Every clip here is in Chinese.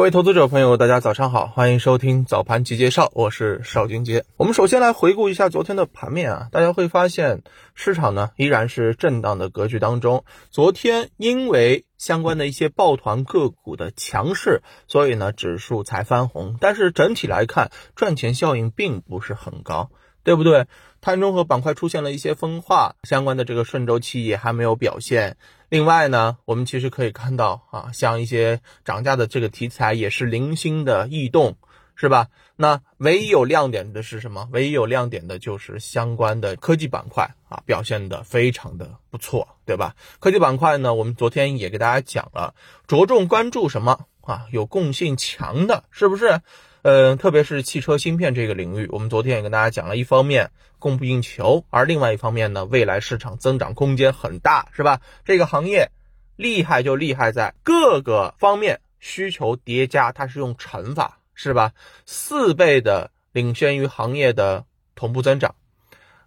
各位投资者朋友，大家早上好，欢迎收听早盘集介绍，我是邵军杰。我们首先来回顾一下昨天的盘面啊，大家会发现市场呢依然是震荡的格局当中。昨天因为相关的一些抱团个股的强势，所以呢指数才翻红，但是整体来看赚钱效应并不是很高，对不对？碳中和板块出现了一些分化，相关的这个顺周期也还没有表现。另外呢，我们其实可以看到啊，像一些涨价的这个题材也是零星的异动，是吧？那唯一有亮点的是什么？唯一有亮点的就是相关的科技板块啊，表现的非常的不错，对吧？科技板块呢，我们昨天也给大家讲了，着重关注什么啊？有共性强的，是不是？嗯，特别是汽车芯片这个领域，我们昨天也跟大家讲了，一方面供不应求，而另外一方面呢，未来市场增长空间很大，是吧？这个行业厉害就厉害在各个方面需求叠加，它是用乘法，是吧？四倍的领先于行业的同步增长，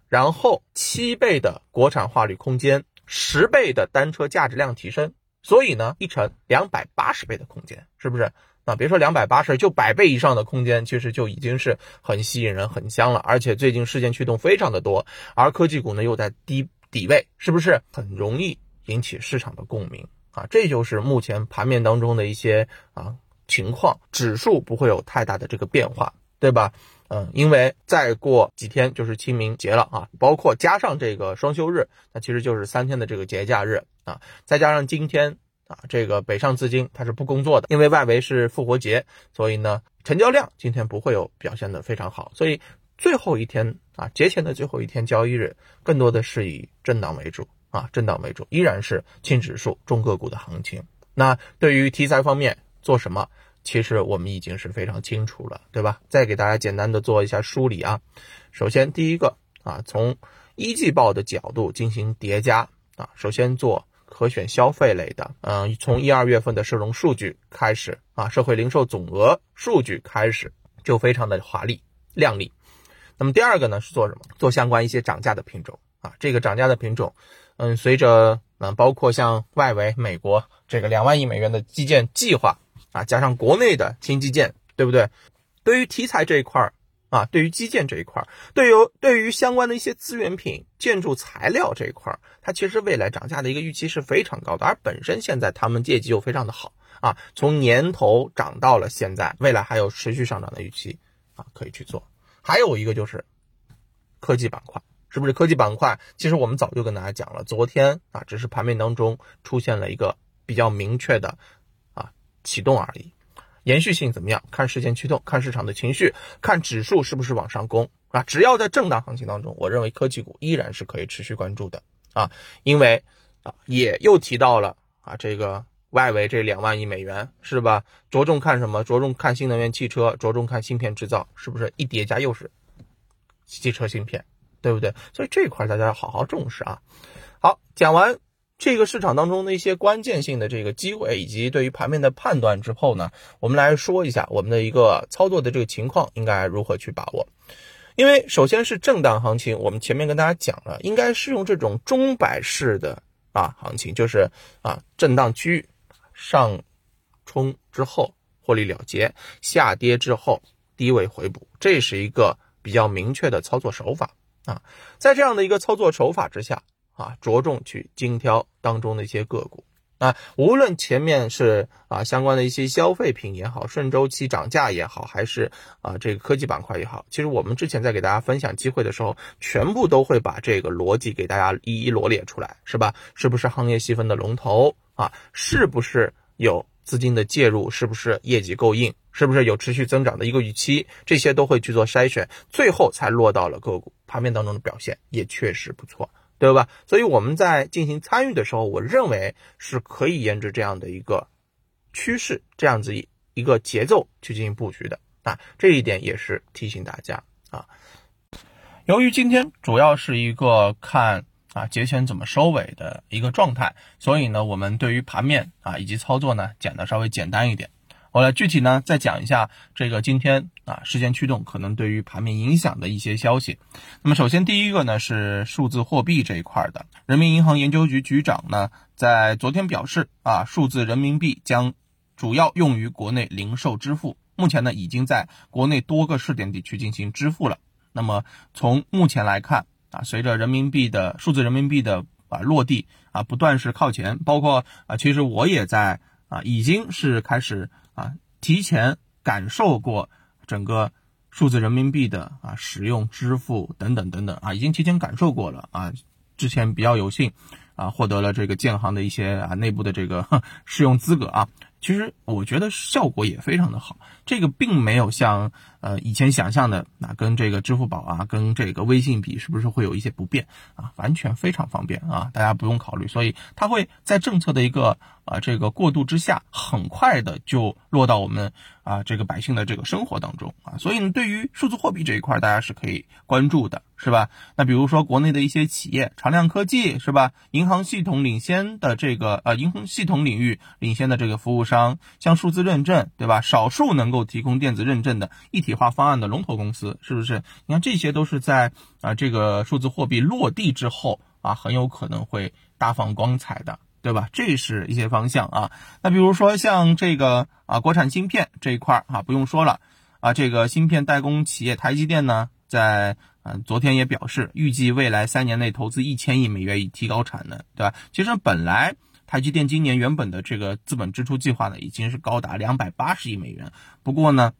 然后七倍的国产化率空间，十倍的单车价值量提升，所以呢，一乘两百八十倍的空间，是不是？啊，别说两百八十，就百倍以上的空间，其实就已经是很吸引人、很香了。而且最近事件驱动非常的多，而科技股呢又在低底位，是不是很容易引起市场的共鸣啊？这就是目前盘面当中的一些啊情况，指数不会有太大的这个变化，对吧？嗯，因为再过几天就是清明节了啊，包括加上这个双休日，那其实就是三天的这个节假日啊，再加上今天。啊，这个北上资金它是不工作的，因为外围是复活节，所以呢，成交量今天不会有表现的非常好，所以最后一天啊，节前的最后一天交易日，更多的是以震荡为主啊，震荡为主，依然是轻指数、重个股的行情。那对于题材方面做什么，其实我们已经是非常清楚了，对吧？再给大家简单的做一下梳理啊。首先第一个啊，从一季报的角度进行叠加啊，首先做。可选消费类的，嗯，从一二月份的社融数据开始啊，社会零售总额数据开始就非常的华丽亮丽。那么第二个呢是做什么？做相关一些涨价的品种啊，这个涨价的品种，嗯，随着嗯，包括像外围美国这个两万亿美元的基建计划啊，加上国内的新基建，对不对？对于题材这一块儿。啊，对于基建这一块，对于对于相关的一些资源品、建筑材料这一块，它其实未来涨价的一个预期是非常高的，而本身现在他们业绩又非常的好啊，从年头涨到了现在，未来还有持续上涨的预期啊，可以去做。还有一个就是科技板块，是不是科技板块？其实我们早就跟大家讲了，昨天啊，只是盘面当中出现了一个比较明确的啊启动而已。延续性怎么样？看事件驱动，看市场的情绪，看指数是不是往上攻啊？只要在震荡行情当中，我认为科技股依然是可以持续关注的啊，因为啊，也又提到了啊，这个外围这两万亿美元是吧？着重看什么？着重看新能源汽车，着重看芯片制造，是不是一叠加又是汽车芯片，对不对？所以这块大家要好好重视啊。好，讲完。这个市场当中的一些关键性的这个机会，以及对于盘面的判断之后呢，我们来说一下我们的一个操作的这个情况应该如何去把握。因为首先是震荡行情，我们前面跟大家讲了，应该是用这种钟摆式的啊行情，就是啊震荡区域上冲之后获利了结，下跌之后低位回补，这是一个比较明确的操作手法啊。在这样的一个操作手法之下。啊，着重去精挑当中的一些个股啊，无论前面是啊相关的一些消费品也好，顺周期涨价也好，还是啊这个科技板块也好，其实我们之前在给大家分享机会的时候，全部都会把这个逻辑给大家一一罗列出来，是吧？是不是行业细分的龙头啊？是不是有资金的介入？是不是业绩够硬？是不是有持续增长的一个预期？这些都会去做筛选，最后才落到了个股盘面当中的表现，也确实不错。对吧？所以我们在进行参与的时候，我认为是可以沿着这样的一个趋势，这样子一一个节奏去进行布局的啊。这一点也是提醒大家啊。由于今天主要是一个看啊节前怎么收尾的一个状态，所以呢，我们对于盘面啊以及操作呢讲的稍微简单一点。我来具体呢再讲一下这个今天啊事件驱动可能对于盘面影响的一些消息。那么首先第一个呢是数字货币这一块的，人民银行研究局局长呢在昨天表示啊数字人民币将主要用于国内零售支付，目前呢已经在国内多个试点地区进行支付了。那么从目前来看啊，随着人民币的数字人民币的啊落地啊，不断是靠前，包括啊，其实我也在啊，已经是开始啊，提前感受过整个数字人民币的啊使用、支付等等等等啊，已经提前感受过了啊。之前比较有幸啊，获得了这个建行的一些啊内部的这个 试用资格啊。其实我觉得效果也非常的好，这个并没有像呃以前想象的那跟这个支付宝啊，跟这个微信比，是不是会有一些不便啊？完全非常方便啊，大家不用考虑。所以它会在政策的一个啊这个过渡之下，很快的就落到我们啊这个百姓的这个生活当中啊。所以呢，对于数字货币这一块，大家是可以关注的，是吧？那比如说国内的一些企业，长亮科技是吧？银行系统领先的这个呃银行系统领域领先的这个服务商。像数字认证，对吧？少数能够提供电子认证的一体化方案的龙头公司，是不是？你看，这些都是在啊这个数字货币落地之后啊，很有可能会大放光彩的，对吧？这是一些方向啊。那比如说像这个啊国产芯片这一块儿啊，不用说了啊，这个芯片代工企业台积电呢，在啊昨天也表示，预计未来三年内投资一千亿美元以提高产能，对吧？其实本来。台积电今年原本的这个资本支出计划呢，已经是高达两百八十亿美元。不过呢，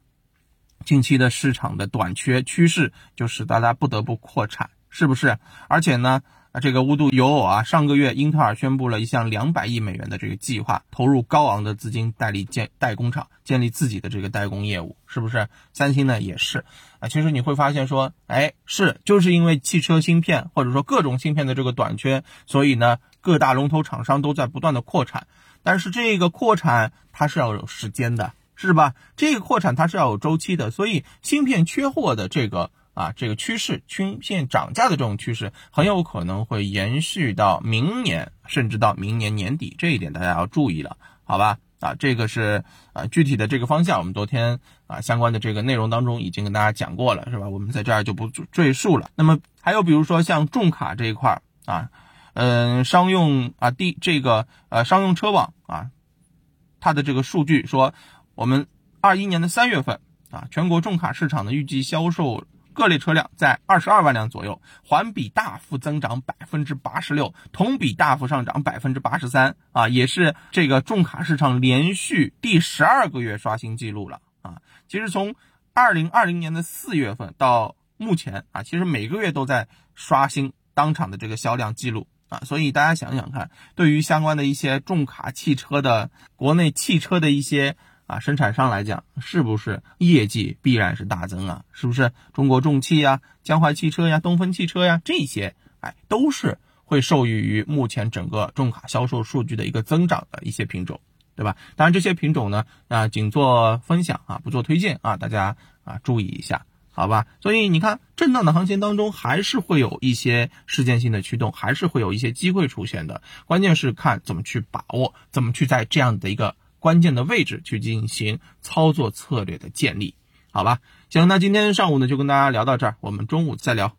近期的市场的短缺趋势就使大家不得不扩产，是不是？而且呢，这个无独有偶啊，上个月英特尔宣布了一项两百亿美元的这个计划，投入高昂的资金代理建代工厂，建立自己的这个代工业务，是不是？三星呢也是啊。其实你会发现说，哎，是就是因为汽车芯片或者说各种芯片的这个短缺，所以呢。各大龙头厂商都在不断的扩产，但是这个扩产它是要有时间的，是吧？这个扩产它是要有周期的，所以芯片缺货的这个啊这个趋势，芯片涨价的这种趋势，很有可能会延续到明年，甚至到明年年底，这一点大家要注意了，好吧？啊，这个是啊具体的这个方向，我们昨天啊相关的这个内容当中已经跟大家讲过了，是吧？我们在这儿就不赘述了。那么还有比如说像重卡这一块儿啊。嗯，商用啊，第这个呃，商用车网啊，它的这个数据说，我们二一年的三月份啊，全国重卡市场的预计销售各类车辆在二十二万辆左右，环比大幅增长百分之八十六，同比大幅上涨百分之八十三啊，也是这个重卡市场连续第十二个月刷新记录了啊。其实从二零二零年的四月份到目前啊，其实每个月都在刷新当场的这个销量记录。所以大家想想看，对于相关的一些重卡汽车的国内汽车的一些啊生产商来讲，是不是业绩必然是大增啊？是不是中国重汽呀、江淮汽车呀、东风汽车呀这些，哎，都是会受益于目前整个重卡销售数据的一个增长的一些品种，对吧？当然这些品种呢，啊，仅做分享啊，不做推荐啊，大家啊注意一下。好吧，所以你看，震荡的行情当中，还是会有一些事件性的驱动，还是会有一些机会出现的。关键是看怎么去把握，怎么去在这样的一个关键的位置去进行操作策略的建立。好吧，行，那今天上午呢就跟大家聊到这儿，我们中午再聊。